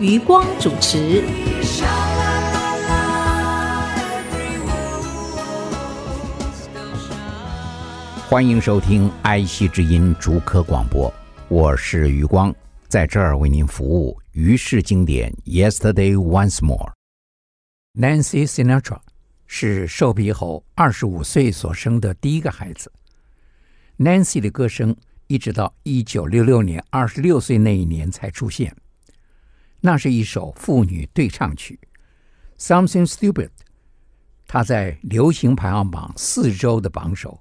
余光主持。欢迎收听爱惜之音竹科广播，我是余光，在这儿为您服务。于是经典，Yesterday Once More。Nancy Sinatra 是瘦皮猴二十五岁所生的第一个孩子。Nancy 的歌声一直到一九六六年二十六岁那一年才出现，那是一首妇女对唱曲《Something Stupid》，她在流行排行榜四周的榜首。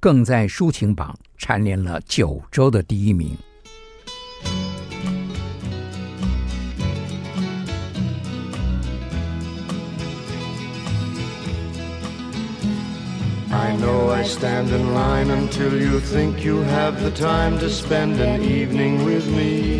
更在抒情榜蝉联了九周的第一名。I know I stand in line until you think you have the time to spend an evening with me.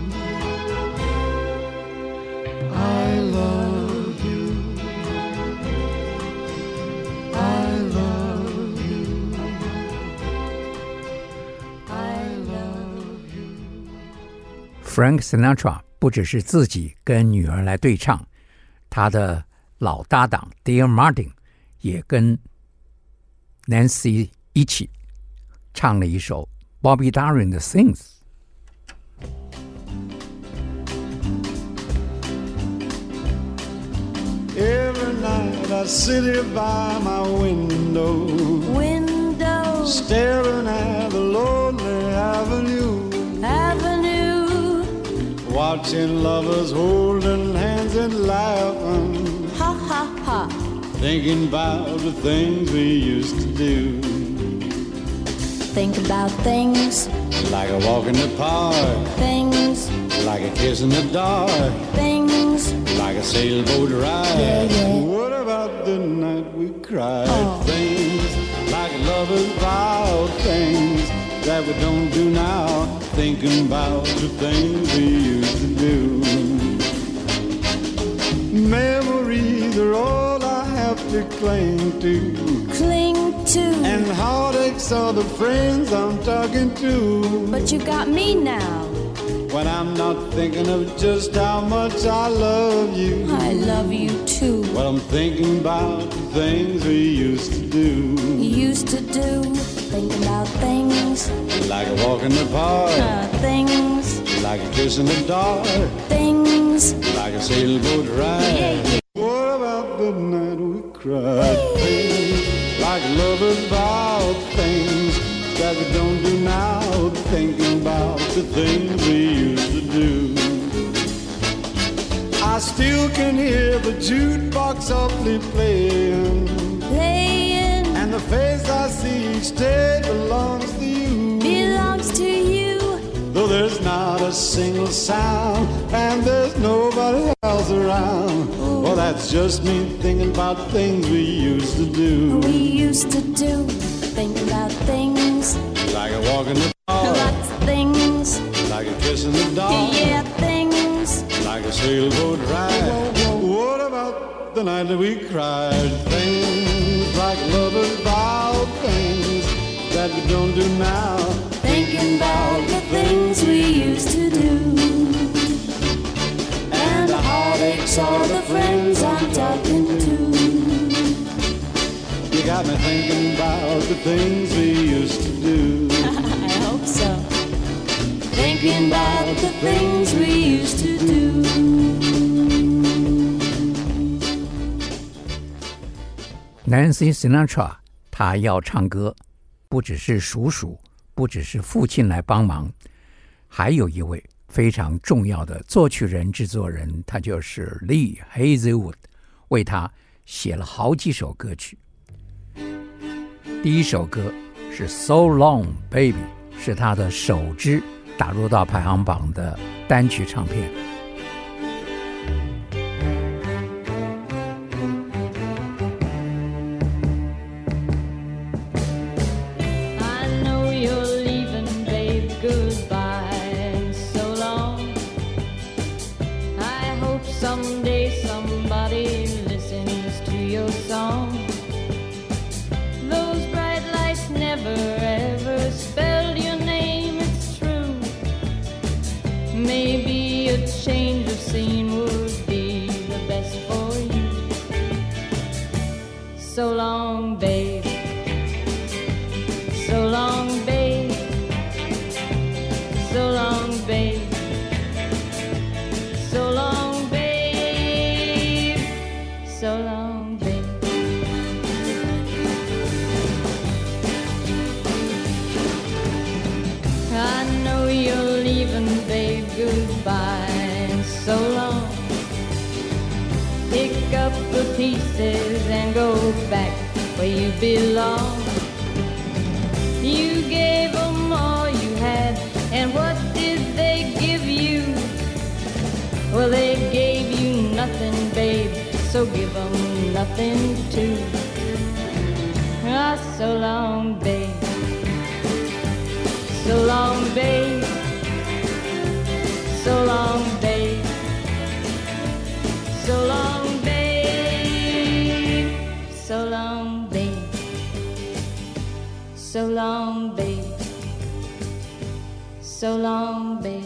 Frank Sinatra 不只是自己跟女儿来对唱，他的老搭档 Dean Martin 也跟 Nancy 一起唱了一首 Bobby Darin 的 Things。Every night I sit here by my window, window, staring at the lonely avenue watching lovers holding hands and laughing, ha ha ha. thinking about the things we used to do. Think about things, Like a walk in the park, things, like a kiss in the dark, things. like a sailboat ride. Yeah, yeah. What about the night we cried? Oh. Things like lovers vow, things that we don't do now. Thinking about the things we used to do. Memories are all I have to cling to. Cling to. And heartaches are the friends I'm talking to. But you got me now. when I'm not thinking of just how much I love you. I love you too. Well, I'm thinking about the things we used to do. Used to do, think about things, Like a walk in the park, uh, things, like a kiss in the dark, things. like a sailboat ride. Yeah, yeah. What about the night we cried? Things like lovers vow, things that we don't do now. Thinking about the things we used to do. I still can hear the jukebox softly playing, Playing and the face I see each day belongs to you. belongs to you. Though there's not a single sound and there's nobody else around. Well, that's just me thinking about things we used to do. We used to do, think about things, Like a walk in the park, lots of things. like a kiss in the dark, Yeah, things. like a sailboat ride. What about the night that we cried? Things we used to do. I hope so. Thinking about the things we used to do. Nancy Sinatra，她要唱歌，不只是叔叔，不只是父亲来帮忙，还有一位非常重要的作曲人、制作人，他就是 Lee Hazelwood，为他写了好几首歌曲。第一首歌是《So Long Baby》，是他的首支打入到排行榜的单曲唱片。So long, belong. You gave them all you had, and what did they give you? Well, they gave you nothing, babe, so give them nothing too. Ah, so long, babe. So long, babe. So long, So long, babe.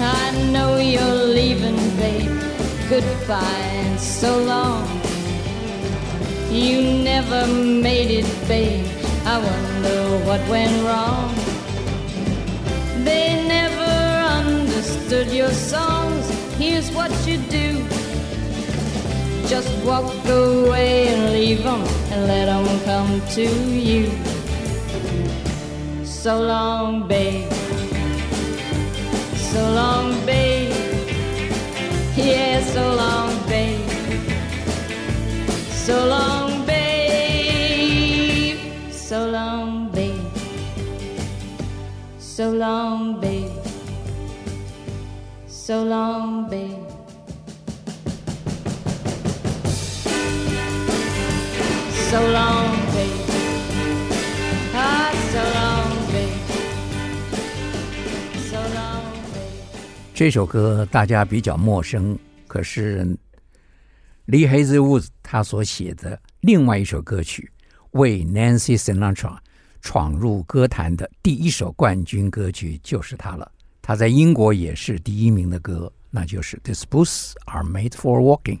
I know you're leaving, babe. Goodbye and so long. You never made it, babe. I wonder what went wrong. They never understood your songs. Here's what you do. Just walk away and leave them and let them come to you. So long, babe. So long, babe. Yeah, so long, babe. So long, babe. So long, babe. So long, babe. So long, babe. So long, 这首歌大家比较陌生，可是 Lee Hazelwood 他所写的另外一首歌曲，为 Nancy Sinatra 闯入歌坛的第一首冠军歌曲就是他了。他在英国也是第一名的歌，那就是《These Boots Are Made for Walking》。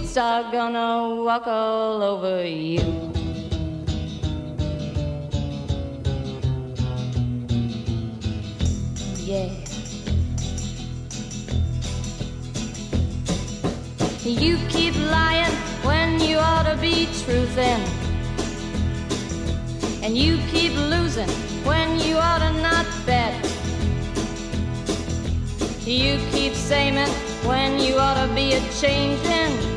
are gonna walk all over you. Yeah. You keep lying when you ought to be truthin'. And you keep losing when you ought to not bet. You keep saying when you ought to be a changing.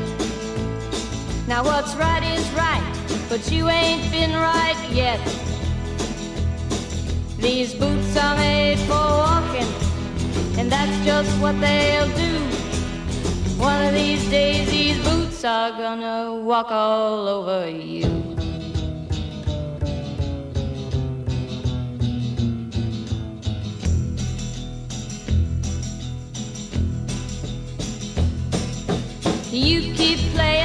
Now what's right is right, but you ain't been right yet. These boots are made for walking, and that's just what they'll do. One of these days, these boots are gonna walk all over you. You keep playing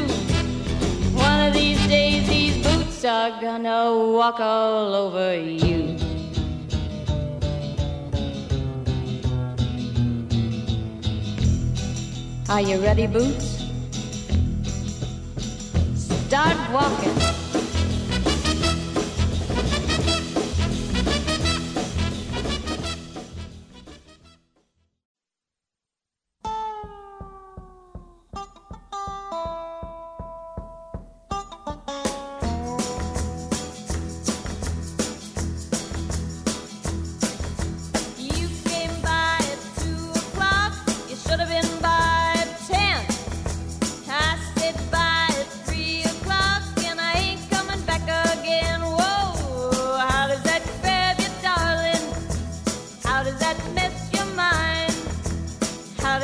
Boots are gonna walk all over you. Are you ready, Boots? Start walking.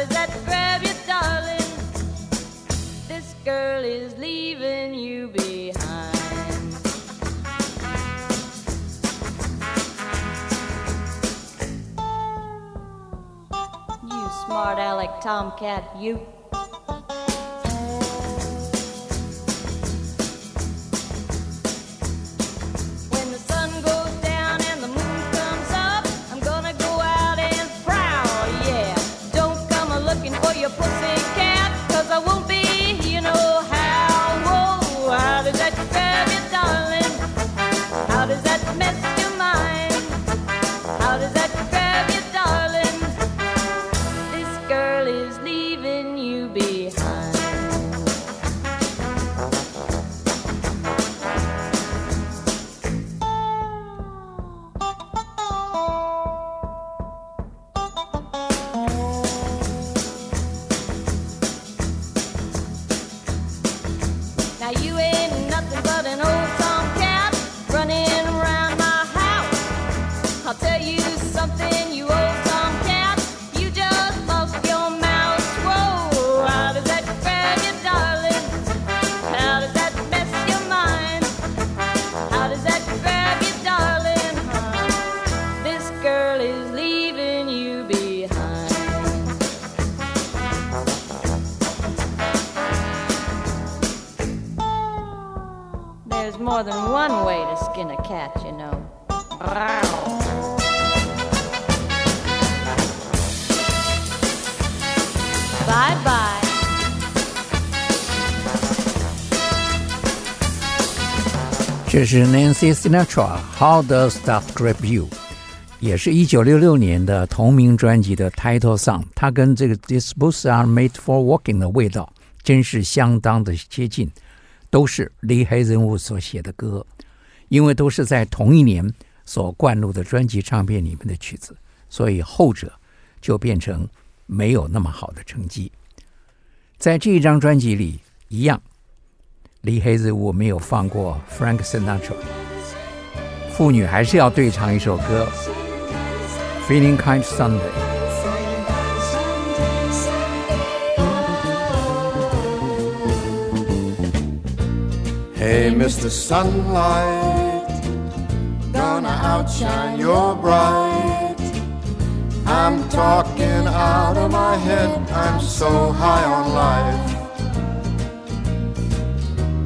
Does that grab you, darling? This girl is leaving you behind. You smart aleck tomcat, you. more than one way to skin a cat, you know. Brow. Bye bye. Nancy Sinatra，《How Does That Grab You》，也是一九六六年的同名专辑的 title song。它跟这个《These Boots Are Made for Walking" 的味道真是相当的接近。都是李黑人物所写的歌，因为都是在同一年所灌入的专辑唱片里面的曲子，所以后者就变成没有那么好的成绩。在这一张专辑里，一样。李黑人物没有放过 Frank Sinatra，妇女还是要对唱一首歌《Feeling Kind Sunday》。Hey, Mr. Sunlight, gonna outshine your bright. I'm talking out of my head, I'm so high on life.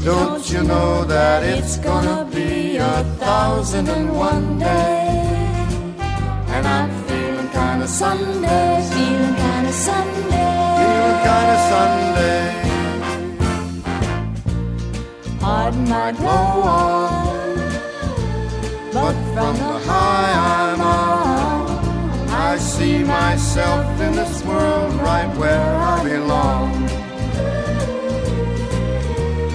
Don't you know that it's gonna be a thousand and one day? And I'm feeling kinda Sunday, Feeling kinda Sunday. feeling kinda Sunday. Heart might blow on, But from the high I'm on, I see myself in this world right where I belong.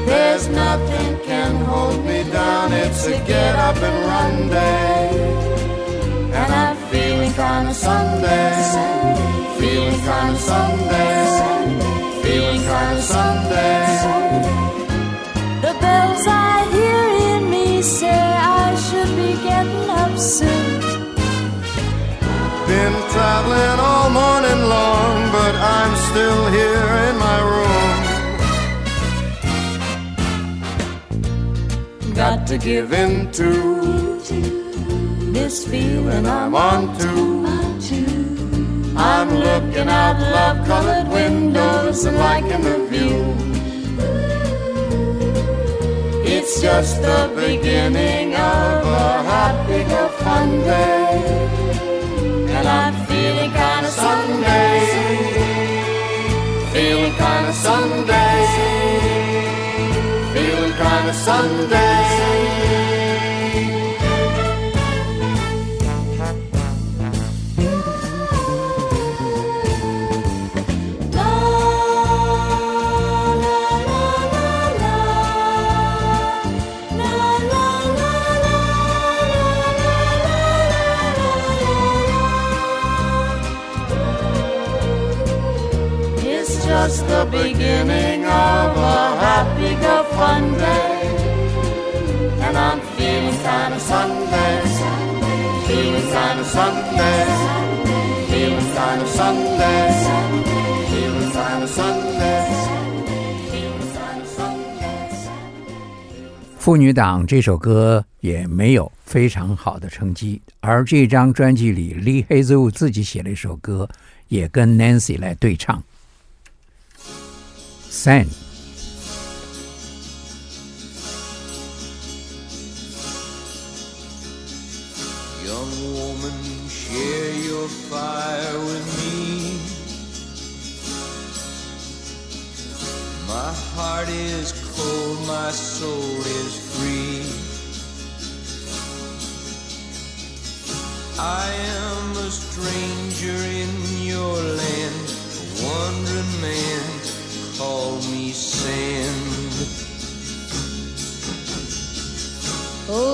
There's nothing can hold me down, it's a get up and run day. And I'm feeling kinda Sunday, feeling kinda Sunday, feeling kinda Sunday. Getting up soon. Been traveling all morning long, but I'm still here in my room. Got to give in to This feeling I'm on to. I'm looking out love colored windows and liking the view. It's just the beginning of a happy go fun day. And I'm feeling kinda Sunday. Feeling kinda Sunday. Feeling kinda Sunday. Happy birthday 妇女党这首歌也没有非常好的成绩，而这张专辑里，Lee Hazel 自己写了一首歌，也跟 Nancy 来对唱。San Young woman, share your fire with me. My heart is cold, my soul is free. I am a stranger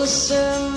Oh,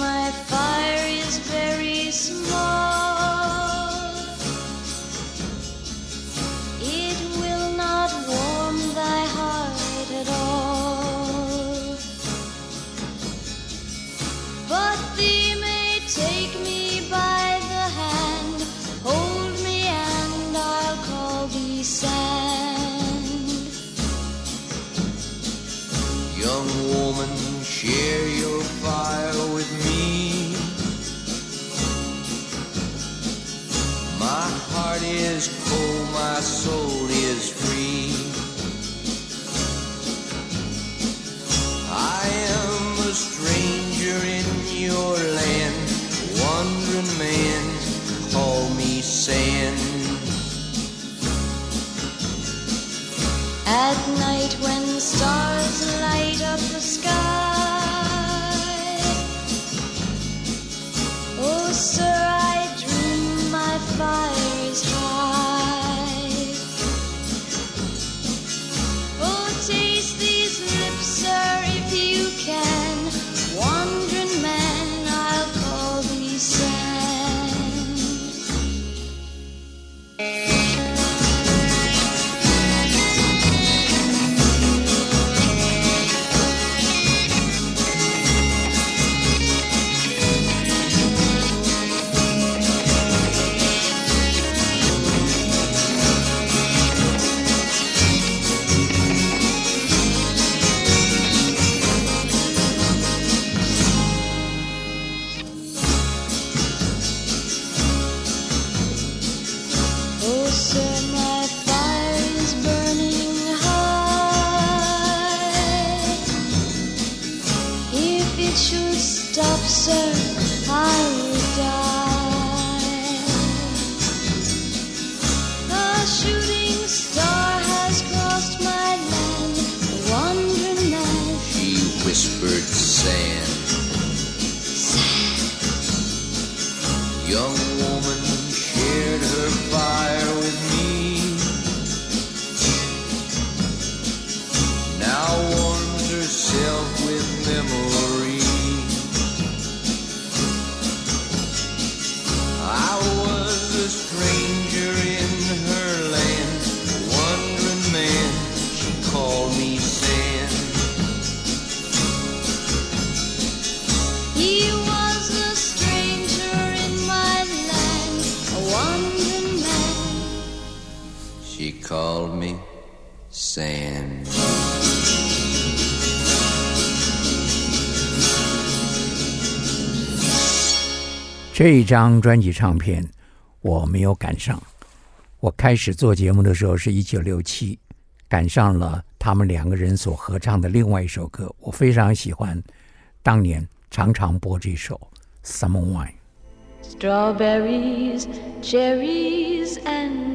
She called me sand. 这一张专辑唱片我没有赶上。我开始做节目的时候是一九六七，赶上了他们两个人所合唱的另外一首歌，我非常喜欢，当年常常播这首《Summer Wine》。Strawberries, cherries, and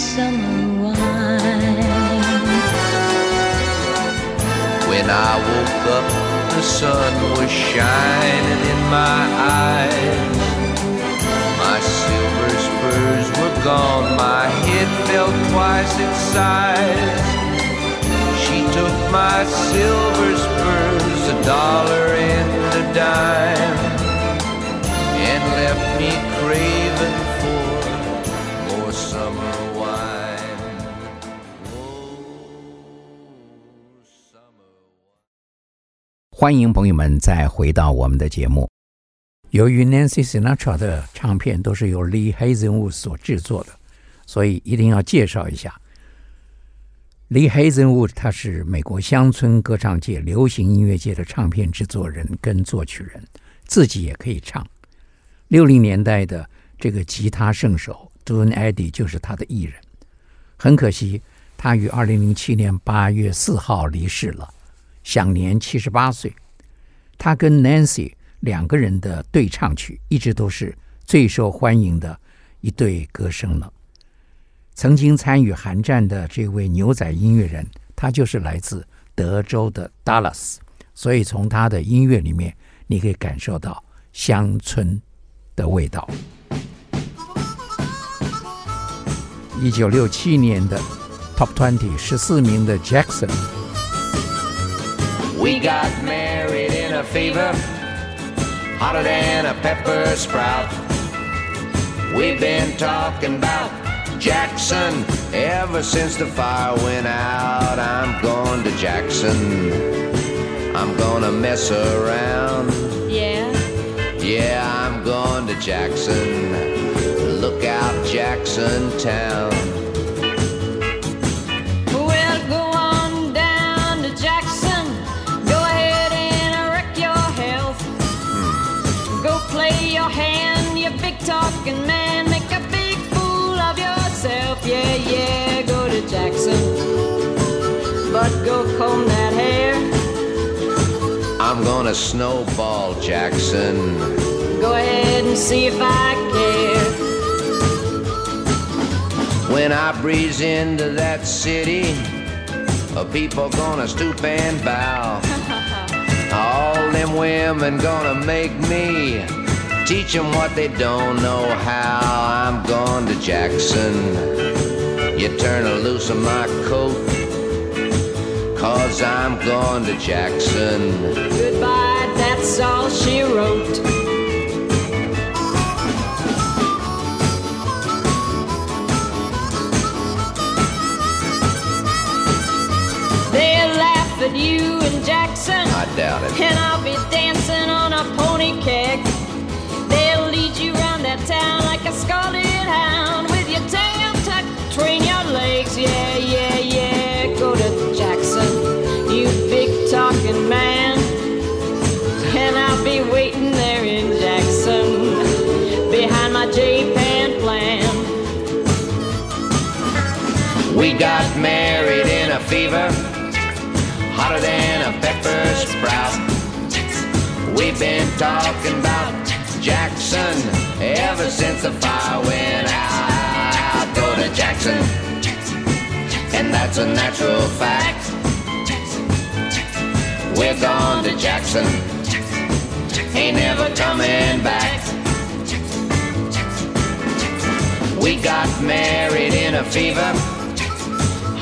Summer wine. When I woke up, the sun was shining in my eyes. My silver spurs were gone, my head fell twice its size. She took my silver spurs, a dollar and a dime, and left me craving 欢迎朋友们再回到我们的节目。由于 Nancy Sinatra 的唱片都是由 Lee Hazenwood 所制作的，所以一定要介绍一下。Lee Hazenwood 他是美国乡村歌唱界、流行音乐界的唱片制作人跟作曲人，自己也可以唱。六零年代的这个吉他圣手 Duane Eddy 就是他的艺人。很可惜，他于二零零七年八月四号离世了，享年七十八岁。他跟 Nancy 两个人的对唱曲一直都是最受欢迎的一对歌声了。曾经参与韩战的这位牛仔音乐人，他就是来自德州的 Dallas，所以从他的音乐里面，你可以感受到乡村的味道。一九六七年的 Top Twenty 十四名的 Jackson。We got married in a fever, hotter than a pepper sprout. We've been talking about Jackson ever since the fire went out. I'm going to Jackson. I'm gonna mess around. Yeah. Yeah, I'm going to Jackson. Look out, Jackson Town. But go comb that hair. I'm gonna snowball Jackson. Go ahead and see if I care. When I breeze into that city, uh, people gonna stoop and bow. All them women gonna make me teach 'em what they don't know how. I'm going to Jackson. You turn a loose of my coat, cause I'm going to Jackson. Goodbye, that's all she wrote. They'll laugh at you in Jackson, I doubt it. and I'll be dancing on a pony keg. They'll lead you round that town like a scarlet hound with your tail tucked between your legs. Yeah. Got married in a fever, hotter than a pepper sprout. We've been talking about Jackson ever since the fire went out. Go to Jackson, and that's a natural fact. We're gone to Jackson, ain't never coming back. We got married in a fever,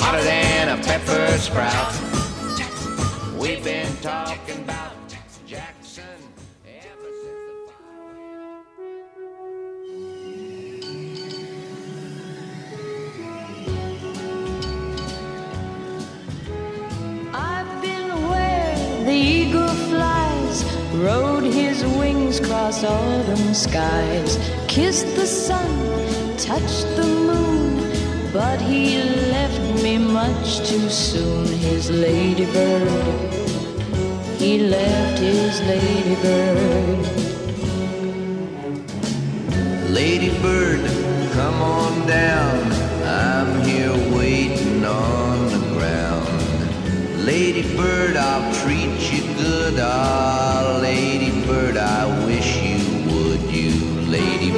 hotter than a pepper sprout. We've been talking about Jackson ever since the fire. I've been where the eagle flies, rode his wings across autumn skies, kissed the sun, touched the moon, but he left me much too soon. His ladybird, he left his ladybird. Ladybird, come on down. I'm here waiting on the ground. Lady Bird, I'll treat you good. Ah, Lady Bird, I wish you would. You, Lady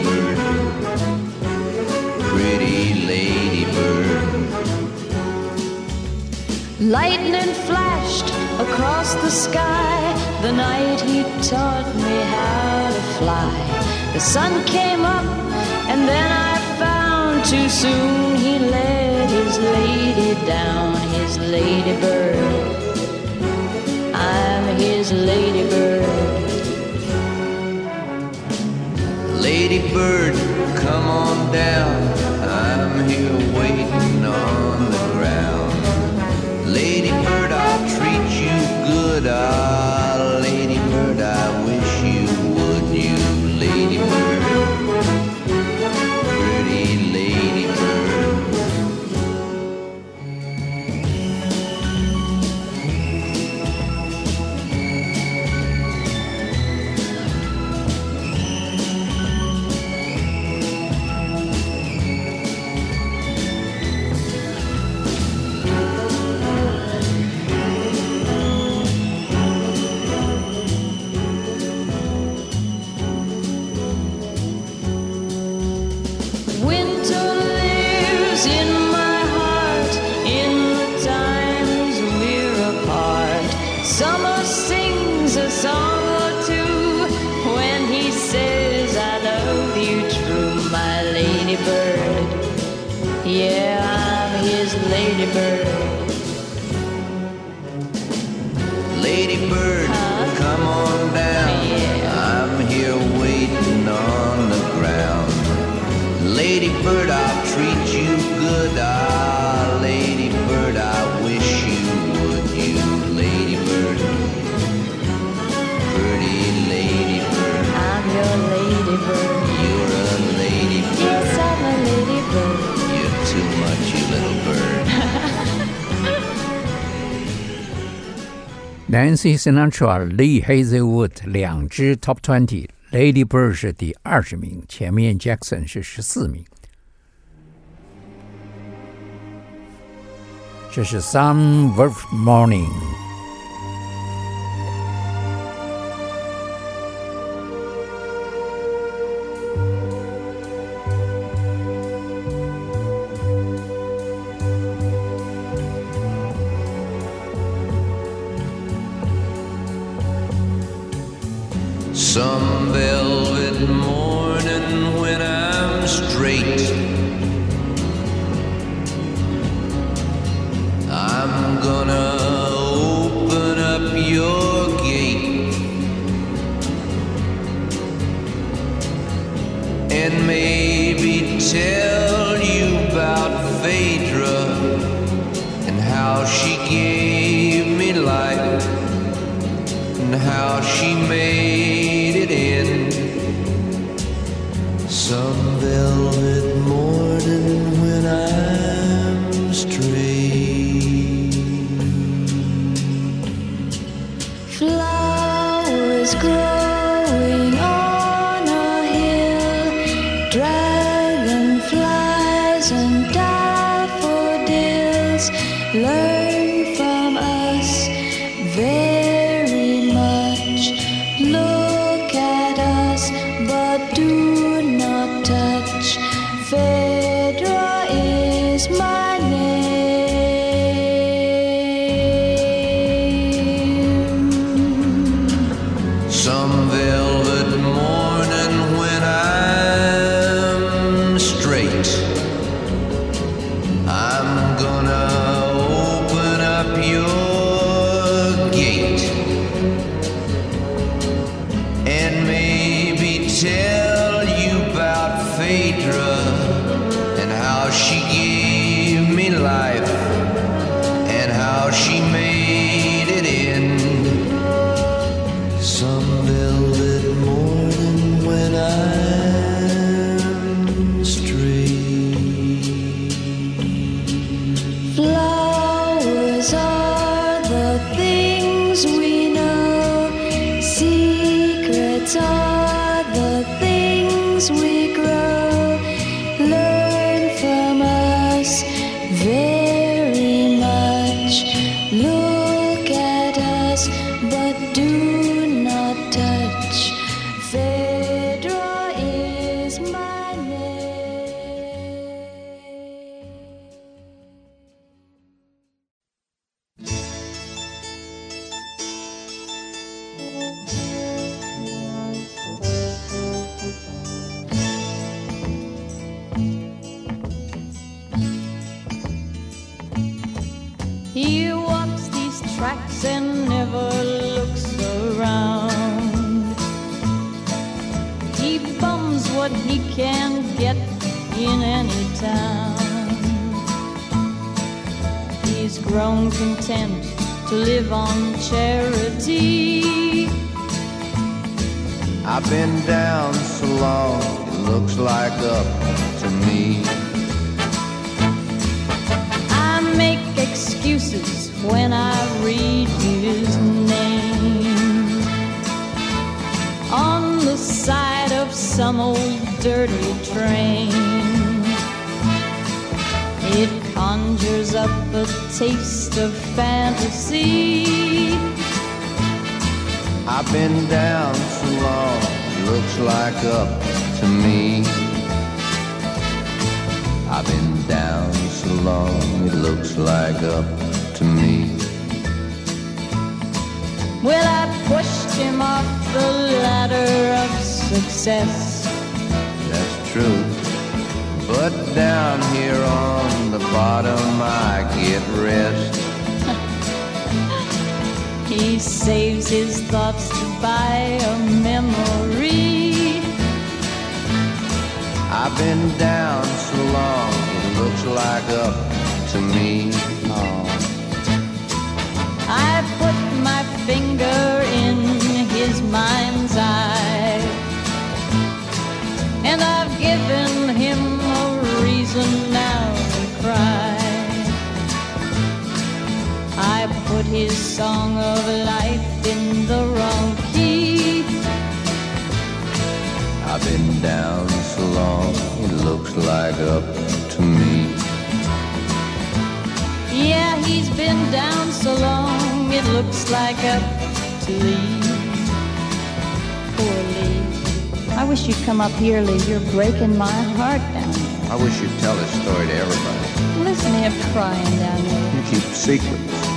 Lightning flashed across the sky the night he taught me how to fly. The sun came up, and then I found too soon he let his lady down, his ladybird. I'm his ladybird. Ladybird, come on down. I'm here waiting good. Uh, C Sinatra Lee Hazelwood 两支 Top Twenty，Lady Bird 是第二十名，前面 Jackson 是十四名。这是 Some Worth Morning。And never looks around. He bums what he can get in any town. He's grown content to live on charity. I've been down so long, it looks like up when I read his name on the side of some old dirty train. It conjures up a taste of fantasy. I've been down so long, it looks like up to me. I've been down so long, it looks like up Well, I pushed him off the ladder of success. That's true. But down here on the bottom, I get rest. He saves his thoughts to buy a memory. I've been down so long, it looks like up to me. His mind's eye. And I've given him a reason now to cry. I put his song of life in the wrong key. I've been down so long, it looks like up to me. Yeah, he's been down so long, it looks like up to Lee. I wish you'd come up here, Lee. You're breaking my heart down here. I wish you'd tell this story to everybody. Listen to him crying down there. You keep secrets.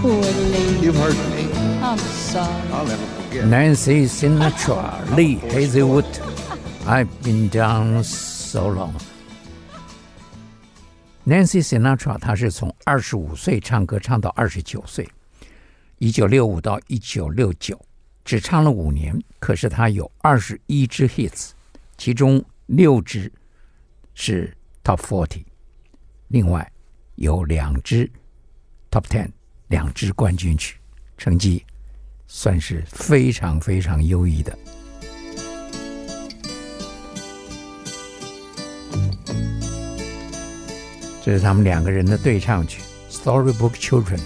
Poor Lee. You've hurt me. I'm sorry. I'll never forget. Nancy Sinatra, Lee Hazlewood. I've been down so long. Nancy Sinatra，她是从二十五岁唱歌唱到二十九岁，一九六五到一九六九。只唱了五年。可是他有二十一支 hits，其中六支是 top forty，另外有两支 top ten，两支冠军曲，成绩算是非常非常优异的。这是他们两个人的对唱曲《Storybook Children》。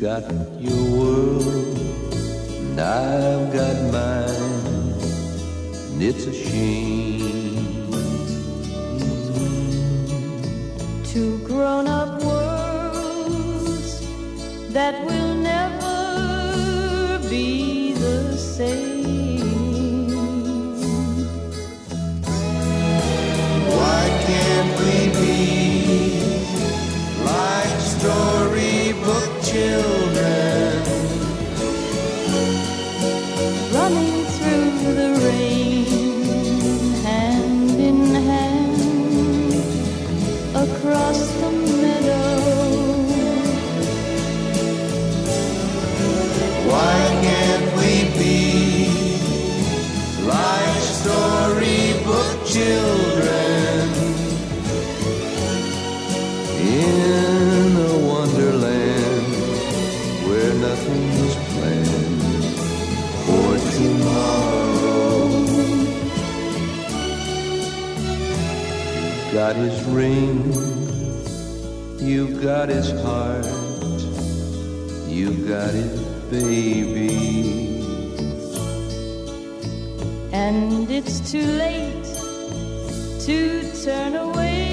Got your world, and I've got mine, and it's a shame. Two grown up worlds that will got his ring, you've got his heart. You got it, baby. And it's too late to turn away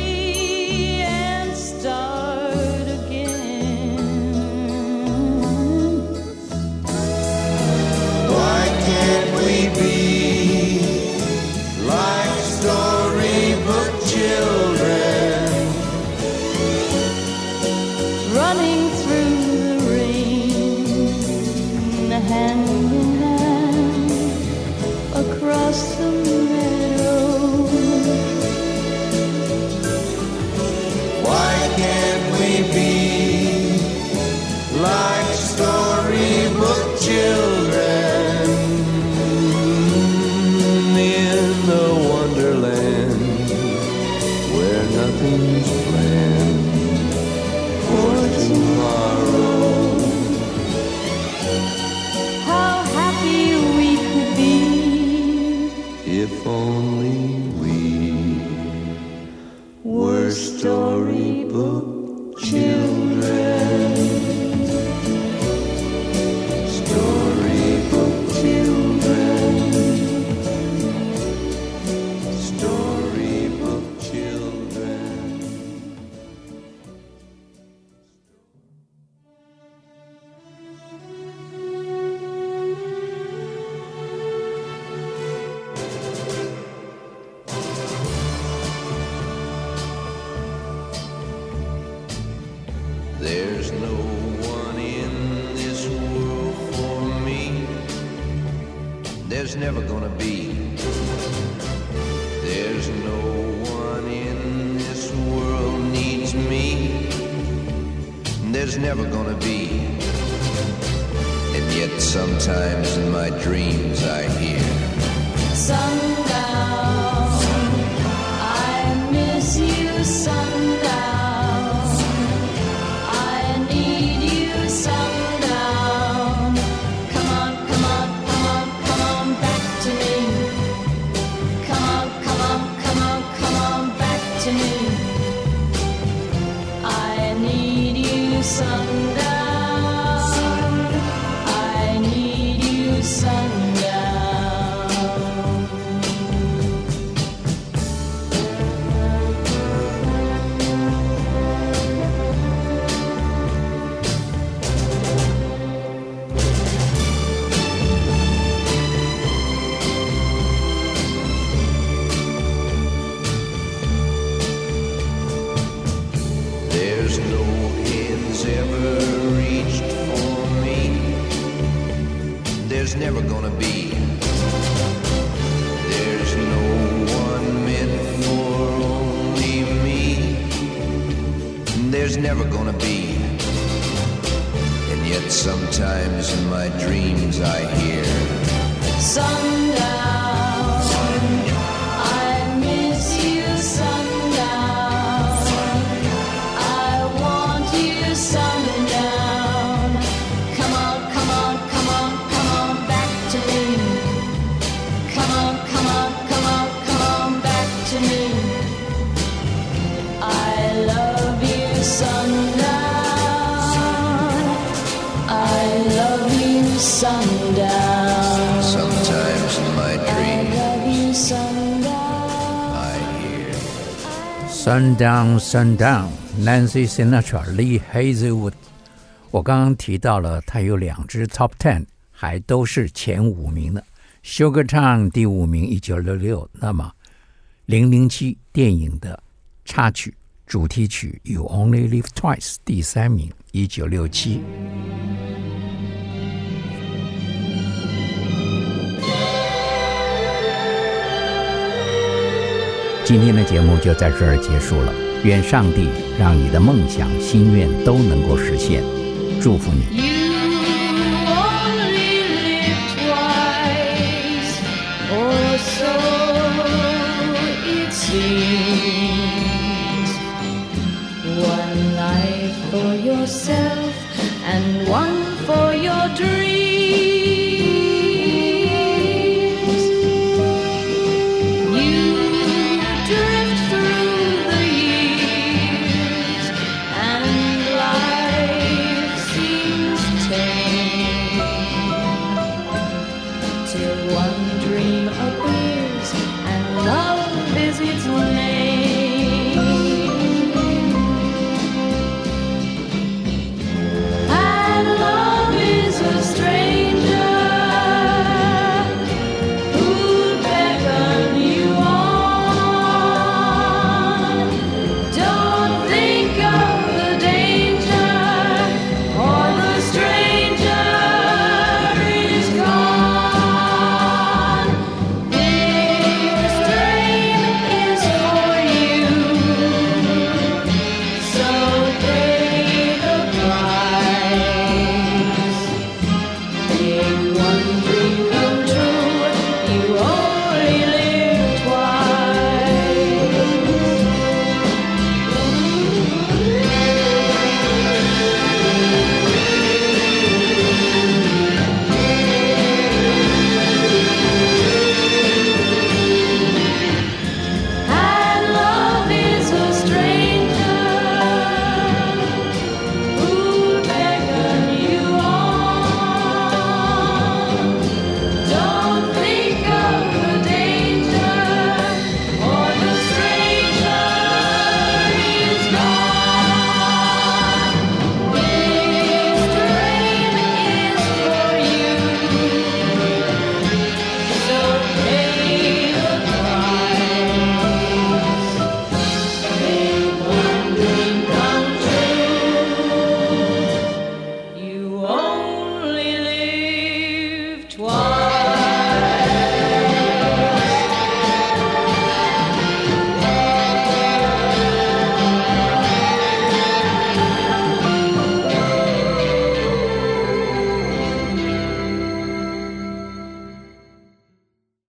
Sun Down，Nancy Sinatra, Lee Hazelwood。我刚刚提到了，他有两支 Top Ten，还都是前五名的。Sugar Town 第五名，一九六六。那么，零零七电影的插曲主题曲《You Only Live Twice》第三名，一九六七。今天的节目就在这儿结束了，愿上帝让你的梦想、心愿都能够实现，祝福你。